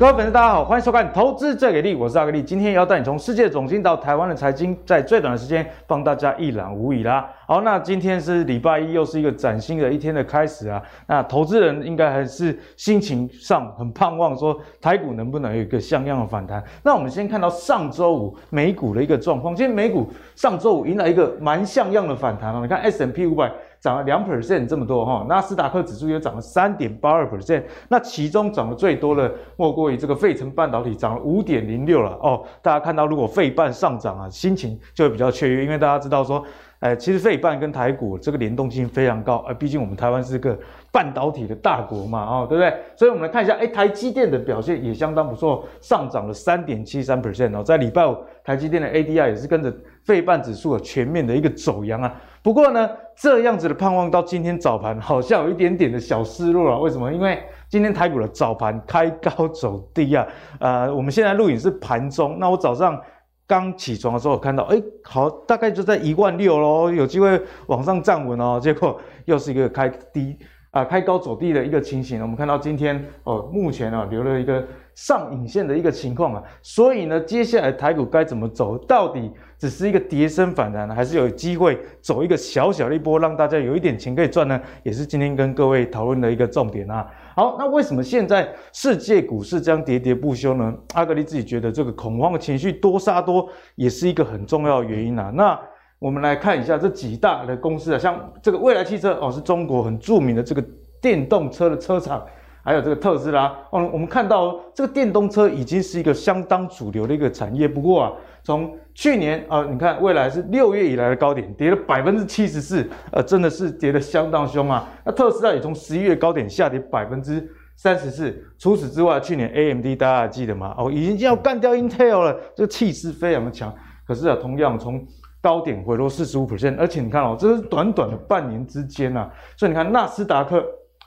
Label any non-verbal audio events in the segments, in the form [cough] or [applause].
各位粉丝，大家好，欢迎收看《投资最给力》，我是阿格力。今天要带你从世界总经到台湾的财经，在最短的时间帮大家一览无遗啦。好，那今天是礼拜一，又是一个崭新的一天的开始啊。那投资人应该还是心情上很盼望，说台股能不能有一个像样的反弹。那我们先看到上周五美股的一个状况，今天美股上周五迎来一个蛮像样的反弹啊。你看 S&P 500。涨了两 percent 这么多哈，纳斯达克指数也涨了三点八二 percent，那其中涨得最多的莫过于这个费城半导体涨了五点零六了哦。大家看到如果费半上涨啊，心情就会比较雀跃，因为大家知道说，哎，其实费半跟台股这个联动性非常高，呃，毕竟我们台湾是个半导体的大国嘛，哦，对不对？所以我们来看一下，哎，台积电的表现也相当不错，上涨了三点七三 percent 哦，在礼拜五台积电的 ADR 也是跟着费半指数的全面的一个走阳啊。不过呢，这样子的盼望到今天早盘好像有一点点的小失落了。为什么？因为今天台股的早盘开高走低啊。呃，我们现在录影是盘中，那我早上刚起床的时候，看到，哎，好，大概就在一万六咯，有机会往上站稳哦。结果又是一个开低啊、开高走低的一个情形。我们看到今天哦，目前啊留了一个上影线的一个情况啊。所以呢，接下来台股该怎么走？到底？只是一个跌升反弹，还是有机会走一个小小的一波，让大家有一点钱可以赚呢？也是今天跟各位讨论的一个重点啊。好，那为什么现在世界股市这样喋喋不休呢？阿格力自己觉得这个恐慌的情绪多杀多，也是一个很重要的原因啊。那我们来看一下这几大的公司啊，像这个蔚来汽车哦，是中国很著名的这个电动车的车厂。还有这个特斯拉，哦，我们看到这个电动车已经是一个相当主流的一个产业。不过啊，从去年啊，你看未来是六月以来的高点，跌了百分之七十四，呃，真的是跌得相当凶啊。那特斯拉也从十一月高点下跌百分之三十四。除此之外，去年 AMD 大家还记得吗？哦，已经要干掉 Intel 了，这个气势非常的强。可是啊，同样从高点回落四十五%，而且你看哦，这是短短的半年之间啊。所以你看纳斯达克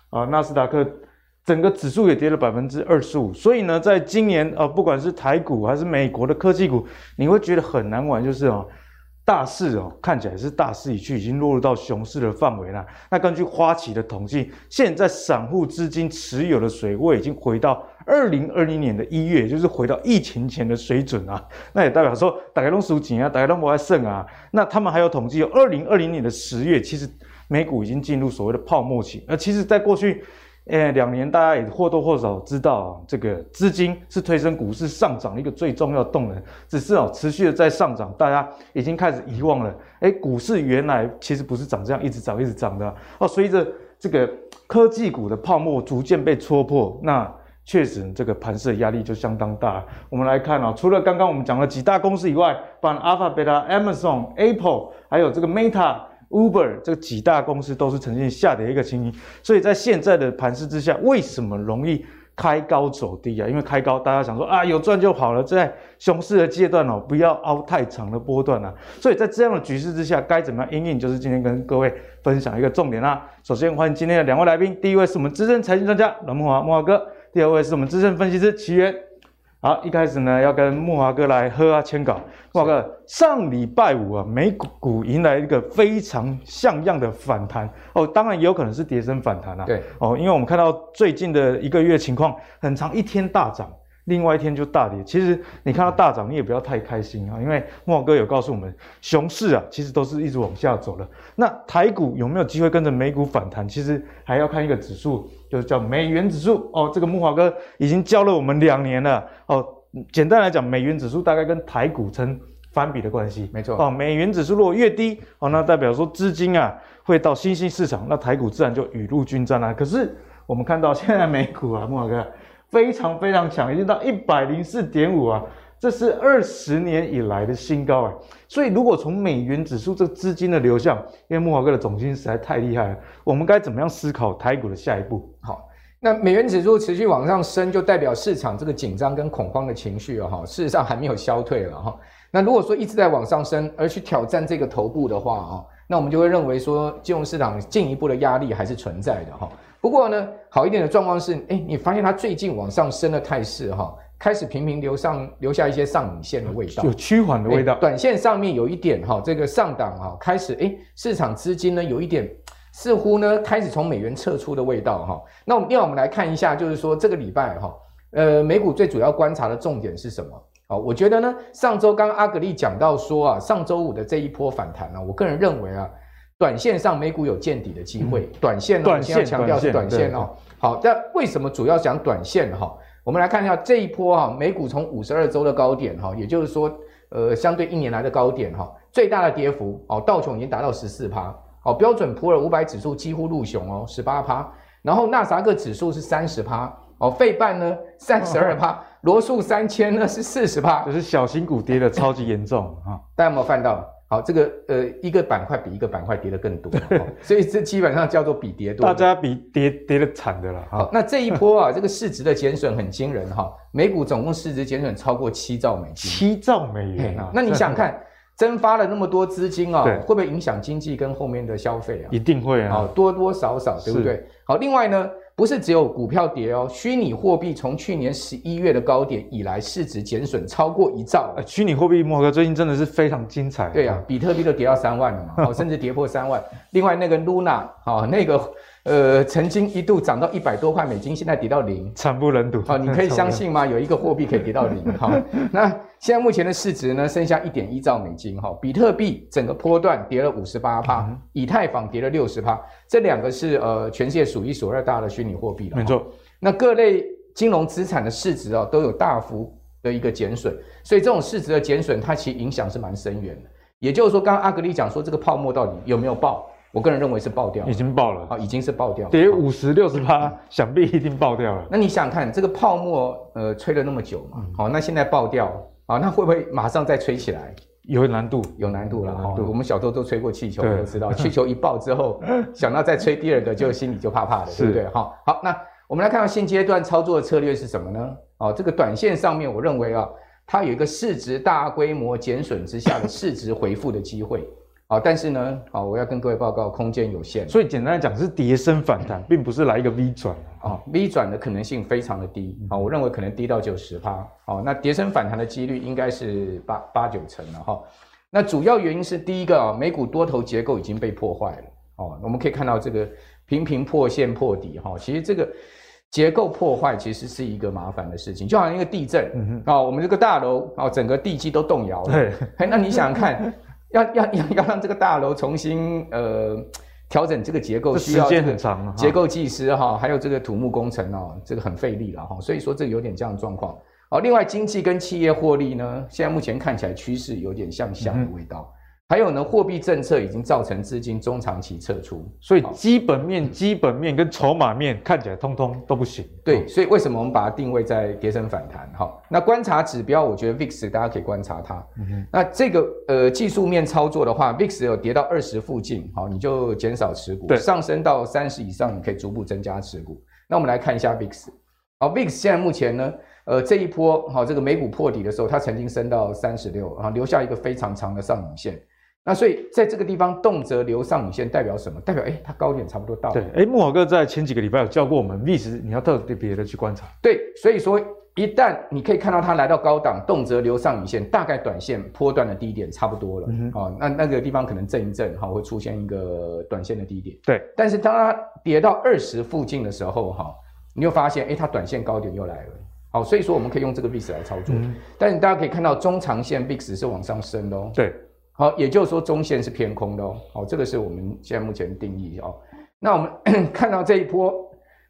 啊，纳斯达克。整个指数也跌了百分之二十五，所以呢，在今年啊、不管是台股还是美国的科技股，你会觉得很难玩，就是哦，大势哦看起来是大势已去，已经落入到熊市的范围了。那根据花旗的统计，现在散户资金持有的水位已经回到二零二零年的一月，就是回到疫情前的水准啊。那也代表说，大概都输钱啊，大家都不爱剩啊。那他们还有统计，二零二零年的十月，其实美股已经进入所谓的泡沫期。那其实，在过去。呃，两年大家也或多或少知道啊，这个资金是推升股市上涨的一个最重要的动能，只是哦持续的在上涨，大家已经开始遗忘了，哎，股市原来其实不是长这样一直涨一直涨的哦。随着这个科技股的泡沫逐渐被戳破，那确实这个盘势的压力就相当大。我们来看啊，除了刚刚我们讲的几大公司以外，包括 Alphabet、Amazon、Apple，还有这个 Meta。Uber 这几大公司都是呈现下跌一个情形，所以在现在的盘势之下，为什么容易开高走低啊？因为开高，大家想说啊，有赚就好了，在熊市的阶段哦，不要凹太长的波段啊。所以在这样的局势之下，该怎么样因应，就是今天跟各位分享一个重点啦。首先欢迎今天的两位来宾，第一位是我们资深财经专家阮慕驊慕驊哥，第二位是我们资深分析师奇源。好，一开始呢，要跟慕驊哥来喝啊签稿。慕驊哥，上礼拜五啊，美股迎来一个非常像样的反弹哦，当然也有可能是跌升反弹啊。对哦，因为我们看到最近的一个月情况，很长一天大涨。另外一天就大跌，其实你看到大涨，你也不要太开心啊，因为慕驊哥有告诉我们，熊市啊，其实都是一直往下走的。那台股有没有机会跟着美股反弹？其实还要看一个指数，就是叫美元指数哦。这个木华哥已经教了我们两年了哦。简单来讲，美元指数大概跟台股成反比的关系，没错哦。美元指数如果越低哦，那代表说资金啊会到新兴市场，那台股自然就雨露均沾啦。可是我们看到现在美股啊，木华哥。非常非常强，已经到一百零四点五啊，这是二十年以来的新高啊。所以如果从美元指数这个资金的流向，因为慕驊哥的总经实在太厉害了，我们该怎么样思考台股的下一步？好，那美元指数持续往上升，就代表市场这个紧张跟恐慌的情绪啊，哈，事实上还没有消退了哈。那如果说一直在往上升，而去挑战这个头部的话啊，那我们就会认为说金融市场进一步的压力还是存在的哈。不过呢，好一点的状况是，哎，你发现它最近往上升的态势哈，开始频频留上留下一些上影线的味道，有趋缓的味道。短线上面有一点哈，这个上档哈，开始哎，市场资金呢有一点似乎呢开始从美元撤出的味道哈。那我们另外我们来看一下，就是说这个礼拜哈，呃，美股最主要观察的重点是什么？好，我觉得呢，上周刚刚阿格力讲到说啊，上周五的这一波反弹呢、啊，我个人认为啊，短线上美股有见底的机会。嗯、短线呢，短线要强调是短线哦。好，但为什么主要讲短线哈？我们来看一下这一波啊，美股从五十二周的高点哈，也就是说，呃，相对一年来的高点哈，最大的跌幅哦，道琼已经达到十四趴，哦，标准普尔五百指数几乎入熊哦，十八趴，然后纳萨克指数是三十趴，哦，费半呢三十二趴，罗素三千呢是四十趴，就是小型股跌的超级严重啊，大家有没有看到？好，这个呃，一个板块比一个板块跌得更多，[laughs] 所以这基本上叫做比跌多，大家比跌跌得惨的了。好，那这一波啊，这个市值的减损很惊人哈，美股总共市值减损超过七兆美金，七兆美元啊！那你想看，蒸发了那么多资金啊，会不会影响经济跟后面的消费啊？一定会啊，多多少少，对不对？好，另外呢。不是只有股票跌哦，虚拟货币从去年十一月的高点以来，市值减损超过一兆。呃，虚拟货币，莫哥最近真的是非常精彩。对啊，比特币都跌到三万了嘛，[laughs] 甚至跌破三万。另外那个 Luna，好，那个。呃，曾经一度涨到一百多块美金，现在跌到零，惨不忍睹。好，你可以 [laughs] 相信吗？有一个货币可以跌到零。好，那现在目前的市值呢，剩下一点一兆美金。哈，比特币整个波段跌了五十八趴，以太坊跌了六十趴，这两个是呃全世界数一数二大的虚拟货币了。没错。那各类金融资产的市值哦，都有大幅的一个减损，所以这种市值的减损，它其实影响是蛮深远的。也就是说，刚刚阿格力讲说，这个泡沫到底有没有爆？我个人认为是爆掉，已经爆了，啊，已经是爆掉，跌五十六十趴，想必一定爆掉了。那你想看这个泡沫，呃，吹了那么久嘛，好，那现在爆掉，啊，那会不会马上再吹起来？有难度，有难度了。我们小时候都吹过气球，都知道气球一爆之后，想到再吹第二个，就心里就怕怕的，[laughs] 对不对？好，好，那我们来看到现阶段操作的策略是什么呢？哦，这个短线上面，我认为啊，它有一个市值大规模减损之下的市值回复的机会。好，但是呢，好，我要跟各位报告，空间有限，所以简单来讲是跌升反弹，并不是来一个 V 转啊，V 转的可能性非常的低，好，我认为可能低到九十趴，好，那跌升反弹的几率应该是八八九成了哈，那主要原因是第一个啊，美股多头结构已经被破坏了，哦，我们可以看到这个频频破线破底哈，其实这个结构破坏其实是一个麻烦的事情，就好像一个地震，嗯哼，我们这个大楼啊，整个地基都动摇了，对，那你想想看。要要要 [laughs] 要让这个大楼重新呃调整这个结构，需要这个结构技师哈，还有这个土木工程哦，这个很费力了哈，所以说这个有点这样的状况。好，另外经济跟企业获利呢，现在目前看起来趋势有点向下的味道。嗯还有呢，货币政策已经造成资金中长期撤出，所以基本面、基本面跟筹码面看起来通通都不行。对，所以为什么我们把它定位在跌升反弹？哈，那观察指标，我觉得 VIX 大家可以观察它。嗯哼，那这个呃技术面操作的话，VIX 有跌到二十附近，好，你就减少持股；对，上升到三十以上，你可以逐步增加持股。那我们来看一下 VIX。好，VIX 现在目前呢，呃，这一波好，这个美股破底的时候，它曾经升到三十六，然后留下一个非常长的上影线。那所以在这个地方动辄留上影线代表什么？代表哎，它高点差不多到了。对，哎，慕驊哥在前几个礼拜有教过我们，VIX 你要特别的去观察。对，所以说一旦你可以看到它来到高档，动辄留上影线，大概短线波段的低点差不多了。嗯哼。哦，那那个地方可能震一震，哈，会出现一个短线的低点。对。但是当它跌到二十附近的时候，哈，你又发现，哎，它短线高点又来了。好，所以说我们可以用这个 VIX 来操作。嗯。但是大家可以看到，中长线 VIX 是往上升的哦。对。好，也就是说中线是偏空的哦。好，这个是我们现在目前的定义哦。那我们 [coughs] 看到这一波，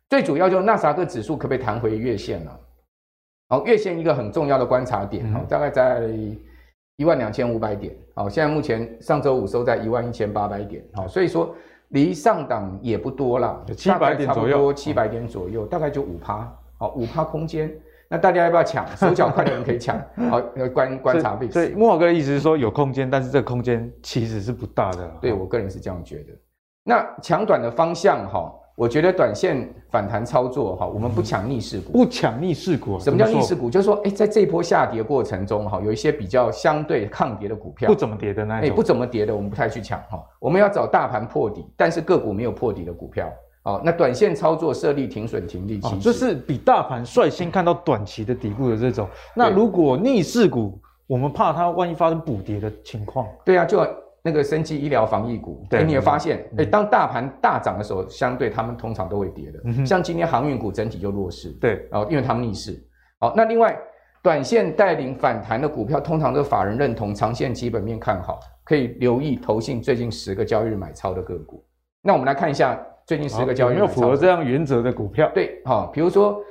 最主要就是纳斯达克指数可不可以弹回月线了？好，月线一个很重要的观察点，好，大概在一万两千五百点。好，现在目前上周五收在一万一千八百点。好，所以说离上档也不多啦，七百点左右，七百点左右，大概就五趴。好，五趴空间。那大家要不要抢？手脚快的人可以抢。[laughs] 好，要观观察 VIX。所以慕驊哥的意思是说有空间，但是这个空间其实是不大的。对，我个人是这样觉得。那抢短的方向哈，我觉得短线反弹操作哈，我们不抢逆势股。不抢逆势股。什么叫逆势股？就是说，哎，在这一波下跌过程中哈，有一些比较相对抗跌的股票，不怎么跌的那一种。不怎么跌的，我们不太去抢哈。我们要找大盘破底，但是个股没有破底的股票。好，那短线操作设立停损停利期，就是比大盘率先看到短期的底部的这种。那如果逆势股，我们怕它万一发生补跌的情况。对啊，就那个生技医疗防疫股，对，你也发现，哎，当大盘大涨的时候，相对他们通常都会跌的。像今天航运股整体就弱势，对，哦，因为他们逆势。好，那另外短线带领反弹的股票，通常都法人认同，长线基本面看好，可以留意投信最近十个交易日买超的个股。那我们来看一下最近十个交易没有符合这样原则的股票？对，好，比如说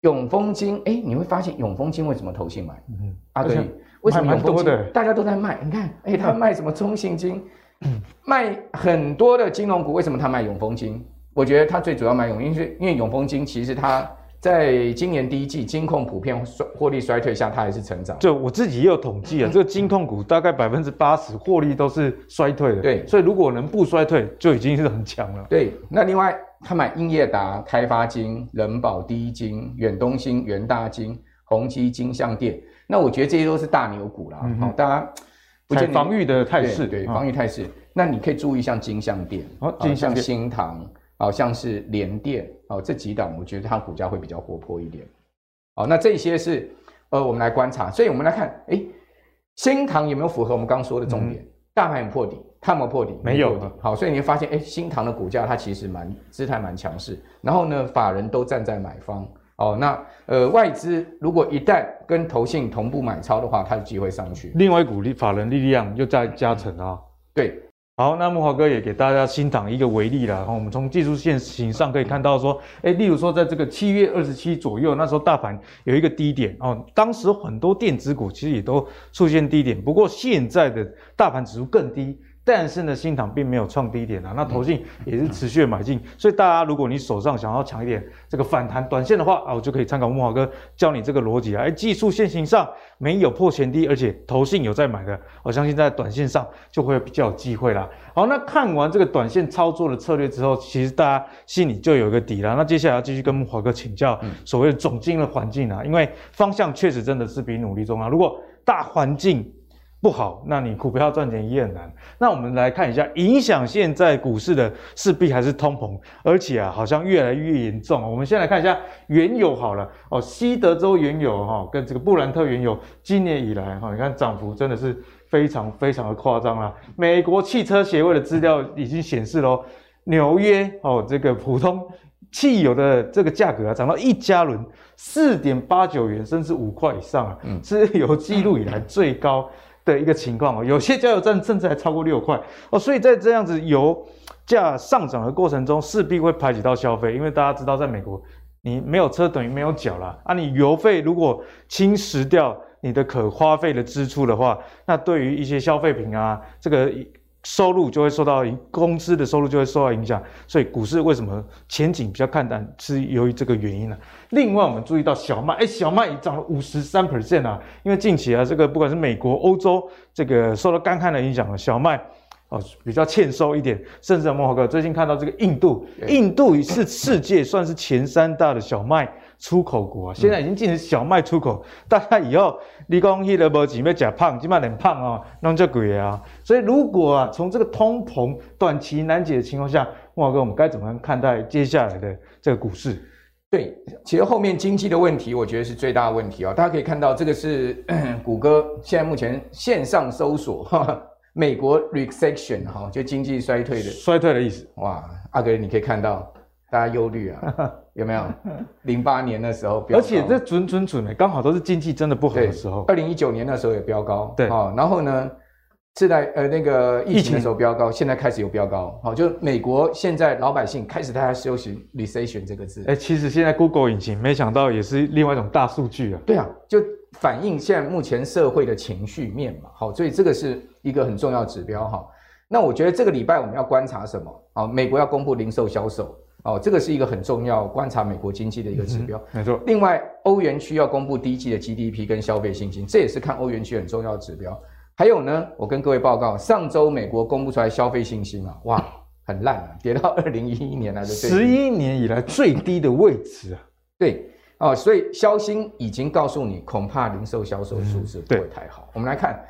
永丰金，哎，你会发现永丰金为什么投信买？嗯，啊对，为什么永丰金大家都在卖？你看，哎，他卖什么中信金？[clears throat] 卖很多的金融股，为什么他卖永丰金？我觉得他最主要卖永，因为因为永丰金其实他在今年第一季金控普遍衰获利衰退下，它还是成长。就我自己也有统计啊，这个金控股大概百分之八十获利都是衰退的。对，所以如果能不衰退，就已经是很强了。对，那另外他买英业达、开发金、人保、第一金、远东新、元大金、宏基金象店，那我觉得这些都是大牛股啦。好、嗯哦，大家不见防御的态势，对，对防御态势。那你可以注意像金像店，哦，金像新唐。好像是联电哦，这几档我觉得它股价会比较活泼一点。好，那这些是呃，我们来观察，所以我们来看，诶，新唐有没有符合我们刚刚说的重点？嗯、大盘有破底，它有没有破底？没有。好，所以你会发现，诶，新唐的股价它其实蛮姿态蛮强势。然后呢，法人都站在买方。哦，那呃，外资如果一旦跟投信同步买超的话，它的机会上去。另外一股力法人力量又在加成啊。对。好，那木华哥也给大家欣赏一个为例了。我们从技术线型上可以看到说，诶，例如说在这个七月二十七左右，那时候大盘有一个低点哦，当时很多电子股其实也都出现低点，不过现在的大盘指数更低。但是呢，新塘并没有创低点啊，那投信也是持续的买进，所以大家如果你手上想要抢一点这个反弹短线的话啊，我就可以参考木华哥教你这个逻辑啊，哎，技术线型上没有破前低，而且投信有在买的，我相信在短线上就会比较有机会啦。好，那看完这个短线操作的策略之后，其实大家心里就有一个底了。那接下来要继续跟木华哥请教所谓的总经的环境啊，因为方向确实真的是比努力重要。如果大环境不好，那你股票赚钱也很难。那我们来看一下，影响现在股市的势必还是通膨，而且啊，好像越来越严重。我们先来看一下原油好了哦，西德州原油哈，跟这个布兰特原油，今年以来哈，你看涨幅真的是非常非常的夸张啦。美国汽车协会的资料已经显示喽，纽约哦，这个普通汽油的这个价格啊，涨到一加仑四点八九元，甚至五块以上啊，嗯，是有记录以来最高。的一个情况哦，有些加油站甚至还超过六块哦，所以在这样子油价上涨的过程中，势必会排挤到消费，因为大家知道，在美国你没有车等于没有脚啦啊，你油费如果侵蚀掉你的可花费的支出的话，那对于一些消费品啊，这个。收入就会受到公司的收入就会受到影响，所以股市为什么前景比较看淡，是由于这个原因呢、啊？另外，我们注意到小麦，哎，小麦也涨了五十三 percent 啊，因为近期啊，这个不管是美国、欧洲，这个受到干旱的影响啊，小麦哦比较欠收一点，甚至莫华哥最近看到这个印度，印度是世界算是前三大的小麦。出口国啊，现在已经进行小麦出口，嗯、大家以后你讲迄个无钱要吃胖，起码很胖哦，弄这贵啊。所以如果啊，从这个通膨短期难解的情况下，慕驊哥，我们该怎么样看待接下来的这个股市？对，其实后面经济的问题，我觉得是最大的问题哦。大家可以看到，这个是 [clears throat] 谷歌现在目前线上搜索，哈 [laughs] 哈美国 recession 哈，就经济衰退的衰退的意思。哇，阿哥你可以看到。大家忧虑啊，[laughs] 有没有？零八年的时候，而且这准准准的，刚好都是经济真的不好的时候。二零一九年那时候也飙高，对，哦，然后呢，是在呃那个疫情的时候飙高，现在开始有飙高，好，就美国现在老百姓开始大家休息 recession 这个字。哎，其实现在 Google 引擎没想到也是另外一种大数据啊。对啊，就反映现在目前社会的情绪面嘛，好，所以这个是一个很重要指标哈。那我觉得这个礼拜我们要观察什么？啊，美国要公布零售销售。哦，这个是一个很重要观察美国经济的一个指标，嗯、没错。另外，欧元区要公布第一季的 GDP 跟消费信心，这也是看欧元区很重要的指标。还有呢，我跟各位报告，上周美国公布出来消费信心啊，哇，很烂啊，跌到二零一一年来的十一年以来最低的位置啊。对，哦，所以消息已经告诉你，恐怕零售销售数字不会太好。嗯、我们来看。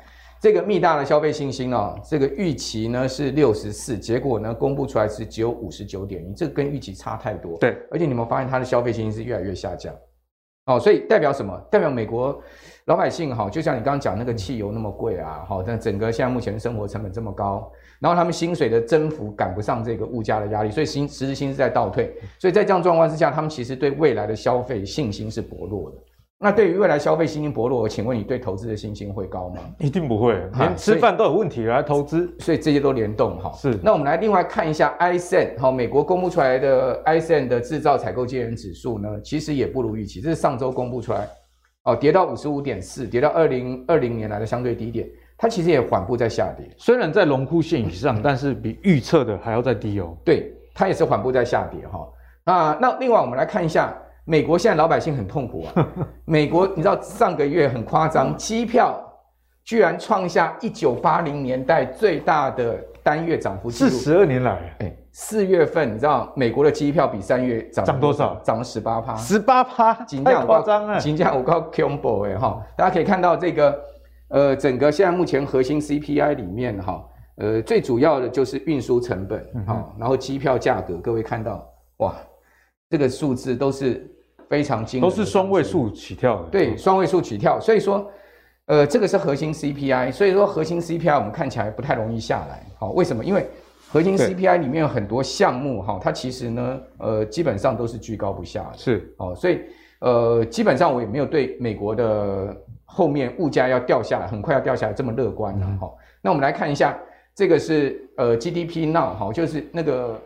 这个密大的消费信心哦，这个预期呢是六十四，结果呢公布出来是只有五十九点一，这个跟预期差太多。对，而且你们发现它的消费信心是越来越下降，哦，所以代表什么？代表美国老百姓哈，就像你刚刚讲那个汽油那么贵啊，好，但整个现在目前生活成本这么高，然后他们薪水的增幅赶不上这个物价的压力，所以薪实质薪资在倒退，所以在这样状况之下，他们其实对未来的消费信心是薄弱的。那对于未来消费信心薄弱，我请问你对投资的信心会高吗？一定不会，连吃饭都有问题来投资，所以这些都联动哈。是，那我们来另外看一下 ISM 哈，美国公布出来的 ISM 的制造采购经理人指数呢，其实也不如预期，这是上周公布出来，哦，跌到五十五点四，跌到二零二零年来的相对低点，它其实也缓步在下跌，虽然在荣枯线以上，但是比预测的还要再低哦。对，它也是缓步在下跌哈。啊，那另外我们来看一下。美国现在老百姓很痛苦啊！[laughs] 美国你知道上个月很夸张，机票居然创下一九八零年代最大的单月涨幅记录，是十二年来。哎，四月份你知道美国的机票比三月涨涨多少？涨了十八趴，十八趴，太夸张了！金价我告 combo 哎哈，大家可以看到这个呃，整个现在目前核心 CPI 里面哈，呃，最主要的就是运输成本哈、嗯，然后机票价格，各位看到哇，这个数字都是。非常惊人，都是双位数起跳的。对，双位数起跳，所以说，呃，这个是核心 CPI，所以说核心 CPI 我们看起来不太容易下来。好，为什么？因为核心 CPI 里面有很多项目哈，它其实呢，呃，基本上都是居高不下的。是，哦，所以呃，基本上我也没有对美国的后面物价要掉下来，很快要掉下来这么乐观了哈、嗯。那我们来看一下，这个是呃 GDP Now 哈，就是那个。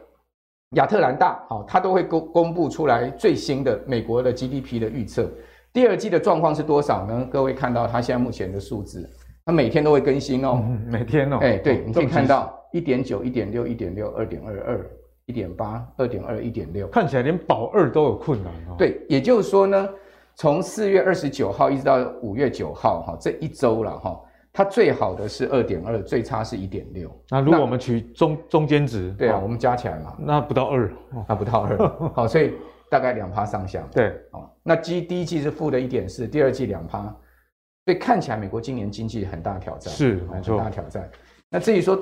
亚特兰大，好，它都会公公布出来最新的美国的 GDP 的预测。第二季的状况是多少呢？各位看到它现在目前的数字，它每天都会更新哦，嗯、每天哦，哎、欸，对，你可以看到一点九、一点六、一点六、二点二二、一点八、二点二、一点六，看起来连保二都有困难哦。对，也就是说呢，从四月二十九号一直到五月九号，哈，这一周了，哈。它最好的是二点二，最差是一点六。那如果我们取中中间值，对啊，我们加起来嘛，那不到二，[laughs] 那不到二。好，所以大概两趴上下。对，哦，那第第一季是负的一点四，第二季两趴，所以看起来美国今年经济很大挑战，是没错，很大挑战。那至于说，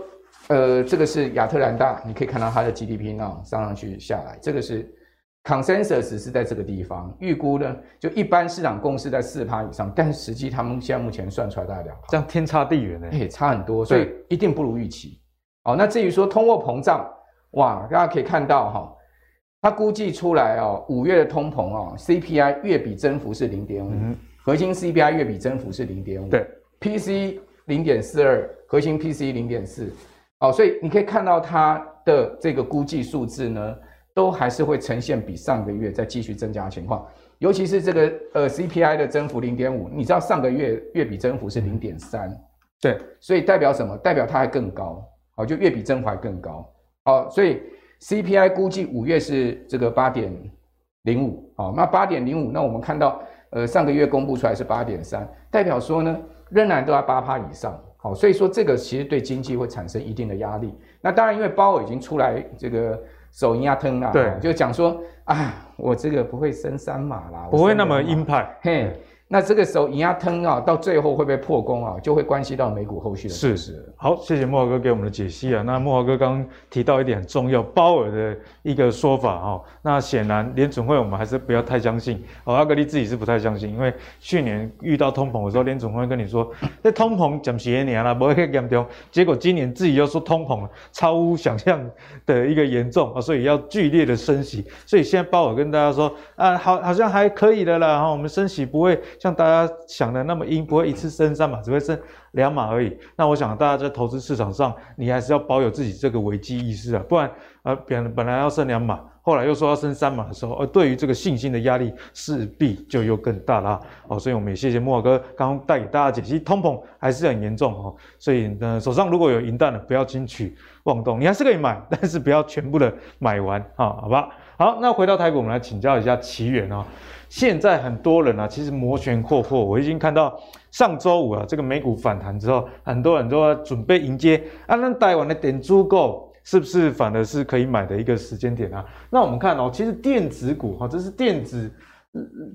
呃，这个是亚特兰大，你可以看到它的 GDP 呢上上去下来，这个是。Consensus 是在这个地方，预估呢，就一般市场共识在四趴以上，但是实际他们现在目前算出来大概两趴，这样天差地远呢，哎，差很多，所以一定不如预期。好，那至于说通货膨胀，哇，大家可以看到哈，它估计出来哦，五月的通膨哦，CPI 月比增幅是零点五，核心 CPI 月比增幅是零点五，对，PC 零点四二，核心 PC 零点四，哦，所以你可以看到它的这个估计数字呢。都还是会呈现比上个月再继续增加的情况，尤其是这个呃 CPI 的增幅零点五，你知道上个月月比增幅是零点三，对，所以代表什么？代表它还更高，好，就月比增幅还更高，好，所以 CPI 估计五月是这个八点零五，好，那八点零五，那我们看到呃上个月公布出来是八点三，代表说呢仍然都在八趴以上，好，所以说这个其实对经济会产生一定的压力。那当然因为鲍尔已经出来这个。手一压疼啊，对，就讲说啊，我这个不会升三码啦，不会那么鹰派，嘿。那这个时候，银压吞啊，到最后会不会破功啊，就会关系到美股后续的事实。好，谢谢慕驊哥给我们的解析啊。那慕驊哥刚提到一点很重要，鲍尔的一个说法哈。那显然联准会我们还是不要太相信。哦，阿格力自己是不太相信，因为去年遇到通膨的时候，联准会跟你说，那通膨讲些年了，不会很严重。结果今年自己又说通膨超乎想象的一个严重啊，所以要剧烈的升息。所以现在鲍尔跟大家说啊，好，好像还可以的啦，哈，我们升息不会。像大家想的那么阴，不会一次升三码，只会升两码而已。那我想大家在投资市场上，你还是要保有自己这个危机意识啊，不然呃，本本来要升两码，后来又说要升三码的时候，呃，对于这个信心的压力势必就又更大了哦。所以我们也谢谢莫哥刚刚带给大家解析，通膨还是很严重哦。所以呢，手上如果有银弹的，不要轻举妄动，你还是可以买，但是不要全部的买完啊，好吧？好，那回到台股，我们来请教一下奇源啊。现在很多人啊，其实摩拳霍霍。我已经看到上周五啊，这个美股反弹之后，很多人都要准备迎接啊。那台湾的电子股是不是反而是可以买的一个时间点啊？那我们看哦，其实电子股哈，这是电子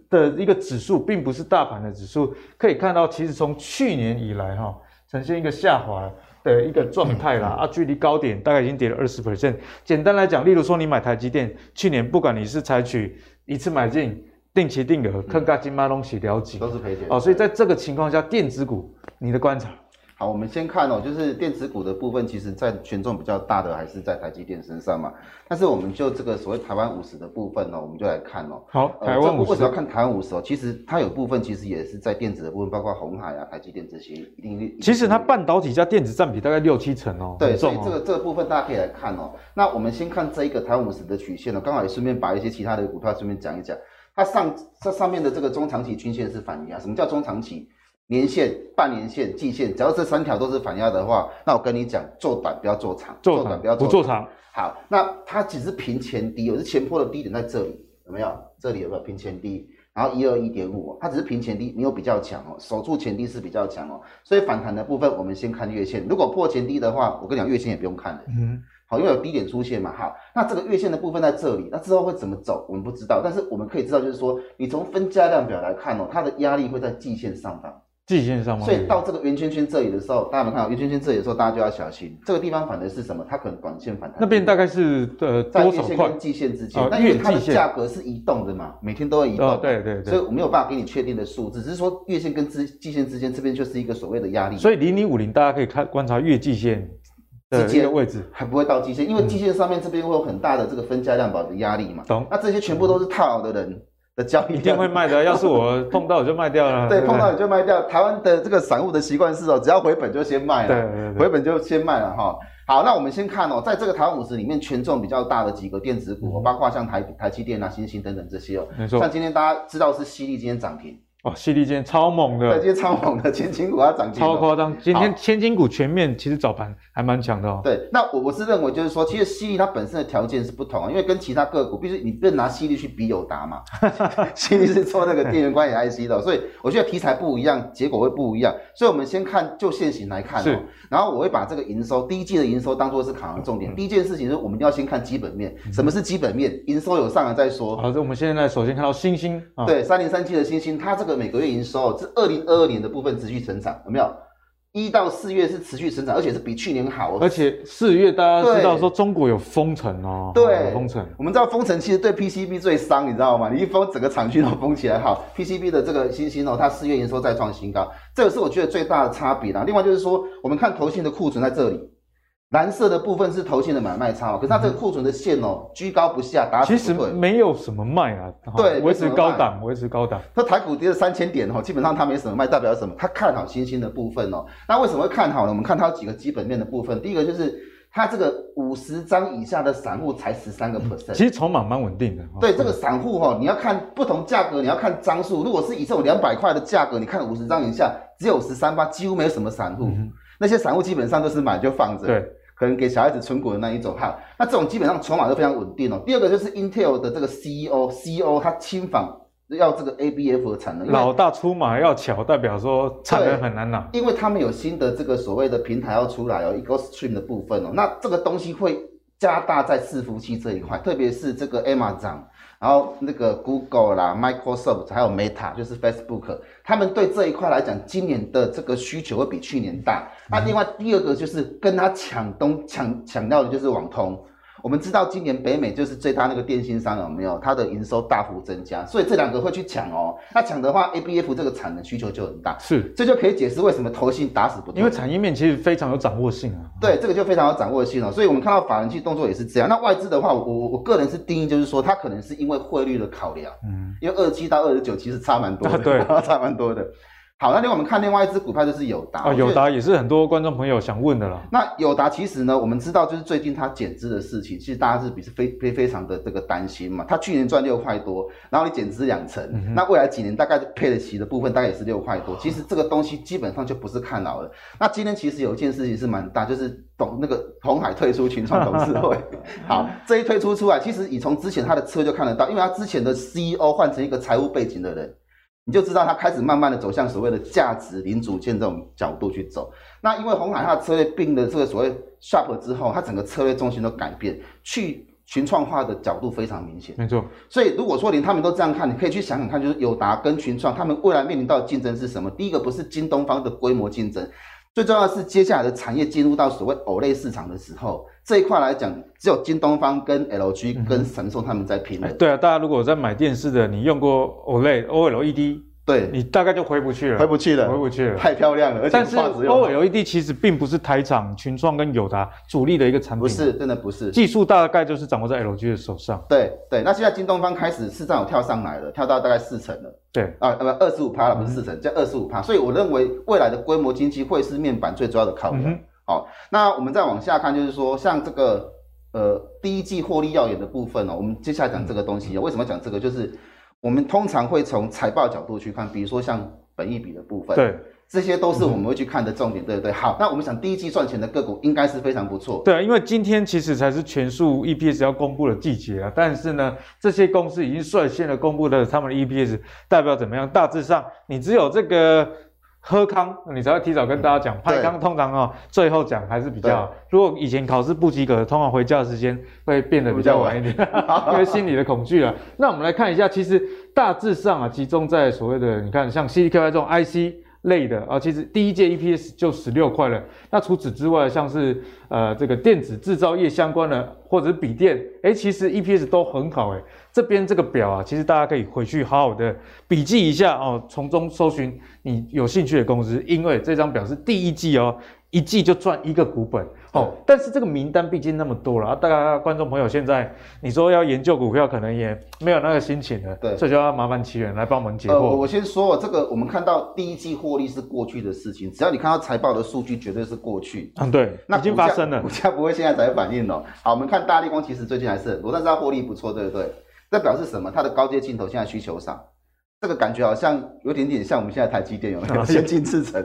的一个指数，并不是大盘的指数。可以看到，其实从去年以来哈，呈现一个下滑的一个状态啦。啊，距离高点大概已经跌了二十 percent。简单来讲，例如说你买台积电，去年不管你是采取一次买进。定期定额，看个金马东西了解，都是赔钱。哦，所以在这个情况下，电子股你的观察？好，我们先看哦，就是电子股的部分，其实在权重比较大的还是在台积电身上嘛。但是我们就这个所谓台湾五十的部分呢、哦，我们就来看哦。好，台湾五十。为什么要看台湾五十哦？其实它有部分其实也是在电子的部分，包括红海啊、台积电这些，一定，其实它半导体加电子占比大概六七成哦。对，所以这个这个部分大家可以来看哦。那我们先看这一个台湾五十的曲线呢，刚好也顺便把一些其他的股票顺便讲一讲。它上这上面的这个中长期均线是反压，什么叫中长期？年线、半年线、季线，只要这三条都是反压的话，那我跟你讲，做短不要做长，做短不要做不做长。好，那它只是平前低，我是前坡的低点在这里，有没有？这里有没有平前低？然后一二一点五，它只是平前低，没有比较强哦，守住前低是比较强哦。所以反弹的部分，我们先看月线，如果破前低的话，我跟你讲，月线也不用看了。嗯，好，因为有低点出现嘛。好，那这个月线的部分在这里，那之后会怎么走，我们不知道，但是我们可以知道，就是说，你从分价量表来看哦，它的压力会在季线上方。季线上吗？所以到这个圆圈圈这里的时候，大家有看到圆圈圈这里的时候，大家就要小心。这个地方反的是什么？它可能短线反弹。那边大概是呃在月线跟季线之间，那、哦、因为它的价格是移动的嘛，每天都会移动。哦、对对对。所以我没有办法给你确定的数字，只是说月线跟之季线之间这边就是一个所谓的压力。所以零零五零大家可以看观察月季线之间的位置，还不会到季线，因为季线上面这边会有很大的这个分价量保的压力嘛。懂。那这些全部都是套牢的人。嗯的交易一定会卖的，要是我碰到我就卖掉了。[laughs] 对，碰到你就卖掉。台湾的这个散户的习惯是哦，只要回本就先卖了，对，对，对，回本就先卖了哈。好，那我们先看哦，在这个台湾五十里面，权重比较大的几个电子股，包括像台台积电啊、新兴等等这些哦。没错。像今天大家知道是矽力今天涨停。哦，犀利今天超猛的，对，今天超猛的，千金股要涨停，超夸张。今天千金股全面其实早盘还蛮强的哦。对，那我我是认为就是说，其实犀利它本身的条件是不同啊，因为跟其他个股，必须你不能拿犀利去比友达嘛。[laughs] 犀利是做那个电源管理 IC 的，所以我觉得题材不一样，结果会不一样。所以我们先看就现行来看哦，然后我会把这个营收第一季的营收当做是考量重点。第一件事情是我们要先看基本面，什么是基本面？营收有上来再说。好，这我们现在首先看到星星，对，三零三七的星星，它这个每个月营收。是二零二二年的部分持续成长，有没有？一到四月是持续成长，而且是比去年好。而且四月大家知道说中国有封城哦，对，封城。我们知道封城其实对 PCB 最伤，你知道吗？你一封整个厂区都封起来，好，PCB 的这个新兴哦，它四月营收再创新高，这个是我觉得最大的差别啦。另外就是说，我们看投信的库存在这里。蓝色的部分是投信的买卖差，可是它这个库存的线哦、喔，居高不下，打。其实没有什么卖啊，对，维持高档，维持高档。它台股跌了三千点哦，基本上它没什么卖，代表什么？它看好新兴的部分哦、喔。那为什么会看好呢？我们看它有几个基本面的部分，第一个就是它这个五十张以下的散户才十三个 percent，其实筹码蛮稳定的。对，这个散户哈，你要看不同价格，你要看张数。如果是以这种两百块的价格，你看五十张以下只有十三八，几乎没有什么散户、嗯。那些散户基本上都是买就放着。对。可能给小孩子存股的那一种哈，那这种基本上筹码都非常稳定哦。第二个就是 Intel 的这个 CEO，CEO 他亲访要这个 ABF 的产能，老大出马要巧，代表说产能很难拿，因为他们有新的这个所谓的平台要出来哦，Ecostream 的部分哦，那这个东西会加大在伺服器这一块，特别是这个 Amazon。然后那个 Google 啦、Microsoft 还有 Meta，就是 Facebook，他们对这一块来讲，今年的这个需求会比去年大。那另外第二个就是跟他抢东抢抢到的就是网通。我们知道今年北美就是最大那个电信商有没有？它的营收大幅增加，所以这两个会去抢哦。那抢的话，ABF 这个产能需求就很大，是，这就可以解释为什么投信打死不动。因为产业面其实非常有掌握性啊。对，这个就非常有掌握性哦。所以我们看到法人去动作也是这样。那外资的话，我我我个人是定义就是说，它可能是因为汇率的考量，嗯，因为二十七到二十九其实差蛮多的，对，[laughs] 差蛮多的。好，那另外我们看另外一只股票就是友达啊，友达也是很多观众朋友想问的啦。那友达其实呢，我们知道就是最近它减资的事情，其实大家是比是非非非常的这个担心嘛。它去年赚六块多，然后你减资两成，嗯，那未来几年大概配得起的部分大概也是六块多。其实这个东西基本上就不是看老了。那今天其实有一件事情是蛮大，就是董那个鸿海退出群创董事会。[laughs] 好，这一退出出来，其实你从之前他的车就看得到，因为他之前的 CEO 换成一个财务背景的人。你就知道它开始慢慢的走向所谓的价值零组件这种角度去走。那因为红海它的策略并了这个所谓 Sharp 之后，它整个策略重心都改变，去群创化的角度非常明显。没错。所以如果说连他们都这样看，你可以去想想看，就是友达跟群创他们未来面临到的竞争是什么？第一个不是京东方的规模竞争，最重要的是接下来的产业进入到所谓 OLED 市场的时候。这一块来讲，只有京东方跟 LG 跟神兽他们在拼了。对啊，大家如果在买电视的，你用过 OLED、OLED，对，你大概就回不去了，回不去了，回不去了，太漂亮了。而且但是 OLED 其实并不是台厂群创跟友达主力的一个产品，不是，真的不是。技术大概就是掌握在 LG 的手上。对对，那现在京东方开始市占有跳上来了，跳到大概四成了。对啊，不二十五趴了，不是四成，叫二十五趴。所以我认为未来的规模经济会是面板最主要的考量。好、那我们再往下看，就是说像这个呃第一季获利耀眼的部分哦，我们接下来讲这个东西、嗯、为什么讲这个？就是我们通常会从财报角度去看，比如说像本益比的部分，对，这些都是我们会去看的重点，嗯、对不对？好，那我们想第一季赚钱的个股应该是非常不错。对，因为今天其实才是全数 EPS 要公布的季节啊，但是呢，这些公司已经率先的公布了他们的 EPS，代表怎么样？大致上，你只有这个。喝康，你才会提早跟大家讲。派康通常哦，最后讲还是比较好。如果以前考试不及格，通常回家的时间会变得比较晚一点，[laughs] 因为心理的恐惧啊。那我们来看一下，其实大致上啊，集中在所谓的你看，像 CDKY 这种 IC。类的啊，其实第一届 EPS 就十六块了。那除此之外，像是呃这个电子制造业相关的，或者是笔电，哎，其实 EPS 都很好哎。这边这个表啊，其实大家可以回去好好的笔记一下哦，从中搜寻你有兴趣的公司，因为这张表是第一季哦。一季就赚一个股本，哦，但是这个名单毕竟那么多了啊，大家观众朋友现在你说要研究股票，可能也没有那个心情了，对，所以就要麻烦奇源来帮我们解惑。呃，我先说，这个我们看到第一季获利是过去的事情，只要你看到财报的数据，绝对是过去。嗯，对，那已经发生了，股价不会现在才反应哦。好，我们看大立光，其实最近还是很多，但是它获利不错，对不对？这表示什么？它的高阶镜头现在需求少，这个感觉好像有点点像我们现在台积电有没有？先进制程。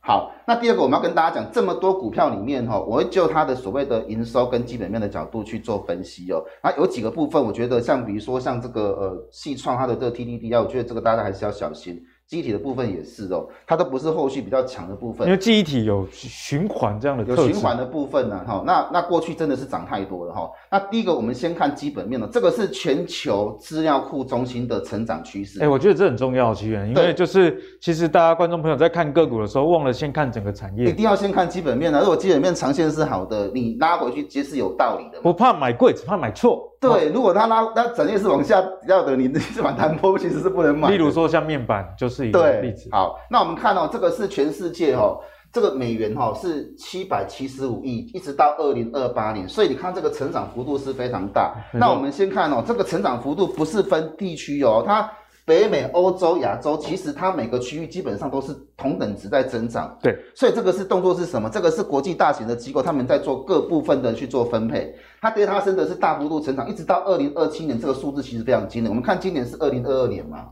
好，那第二个我们要跟大家讲，这么多股票里面哈，我会就它的所谓的营收跟基本面的角度去做分析哦。那有几个部分，我觉得像比如说像这个呃细创它的这个 TDD 啊我觉得这个大家还是要小心。记忆体的部分也是哦，它都不是后续比较强的部分，因为记忆体有循环这样的，有循环的部分呢，哈，那那过去真的是涨太多了哈。那第一个我们先看基本面了，这个是全球资料库中心的成长趋势。哎，我觉得这很重要，奇源，因为就是其实大家观众朋友在看个股的时候，忘了先看整个产业，一定要先看基本面啊。如果基本面长线是好的，你拉回去其实是有道理的。不怕买贵，只怕买错。对，如果它拉，它整夜是往下要的，[laughs] 你这反弹波其实是不能买。例如说像面板就是一个例子。好，那我们看哦，这个是全世界哦，这个美元哈是七百七十五亿，一直到二零二八年，所以你看这个成长幅度是非常大。那我们先看哦，这个成长幅度不是分地区哦，它。北美、欧洲、亚洲，其实它每个区域基本上都是同等值在增长。对，所以这个是动作是什么？这个是国际大型的机构，他们在做各部分的去做分配。它 data center 是大幅度成长，一直到二零二七年，这个数字其实非常惊人。我们看今年是二零二二年嘛，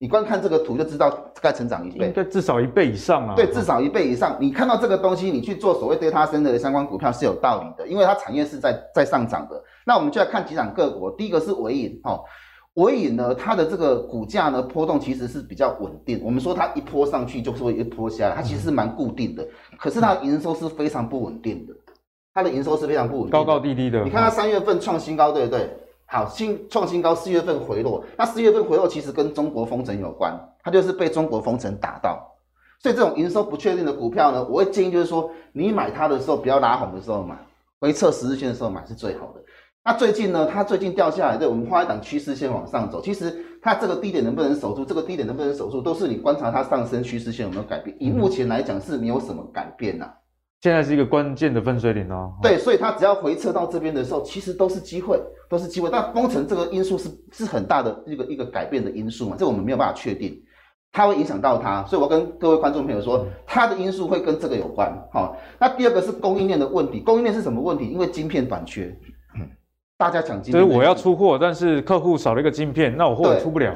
你光看这个图就知道该成长一倍，对，至少一倍以上啊。对，至少一倍以上。你看到这个东西，你去做所谓 data center 的相关股票是有道理的，因为它产业是在在上涨的。那我们就来看几档个股，第一个是纬颖哦。纬颖呢，它的这个股价呢波动其实是比较稳定。我们说它一波上去就是会一波下来，它其实是蛮固定的。可是它的营收是非常不稳定的，它的营收是非常不稳定，高高低低的。你看它三月份创新高，对不对？好，新创新高，四月份回落。那四月份回落其实跟中国封城有关，它就是被中国封城打到。所以这种营收不确定的股票呢，我会建议就是说，你买它的时候不要拉红的时候买，回测十日线的时候买是最好的。那最近呢，它最近掉下来，对，我们画一档趋势线往上走。其实它这个低点能不能守住，这个低点能不能守住，都是你观察它上升趋势线有没有改变。以目前来讲是没有什么改变呐、啊。现在是一个关键的分水岭哦。对，所以它只要回撤到这边的时候，其实都是机会，都是机会。但封城这个因素是是很大的一个一个改变的因素嘛，这我们没有办法确定，它会影响到它。所以我跟各位观众朋友说，它的因素会跟这个有关。好，那第二个是供应链的问题，供应链是什么问题？因为晶片短缺。大家抢晶片，所以我要出货，但是客户少了一个晶片，那我货也出不了。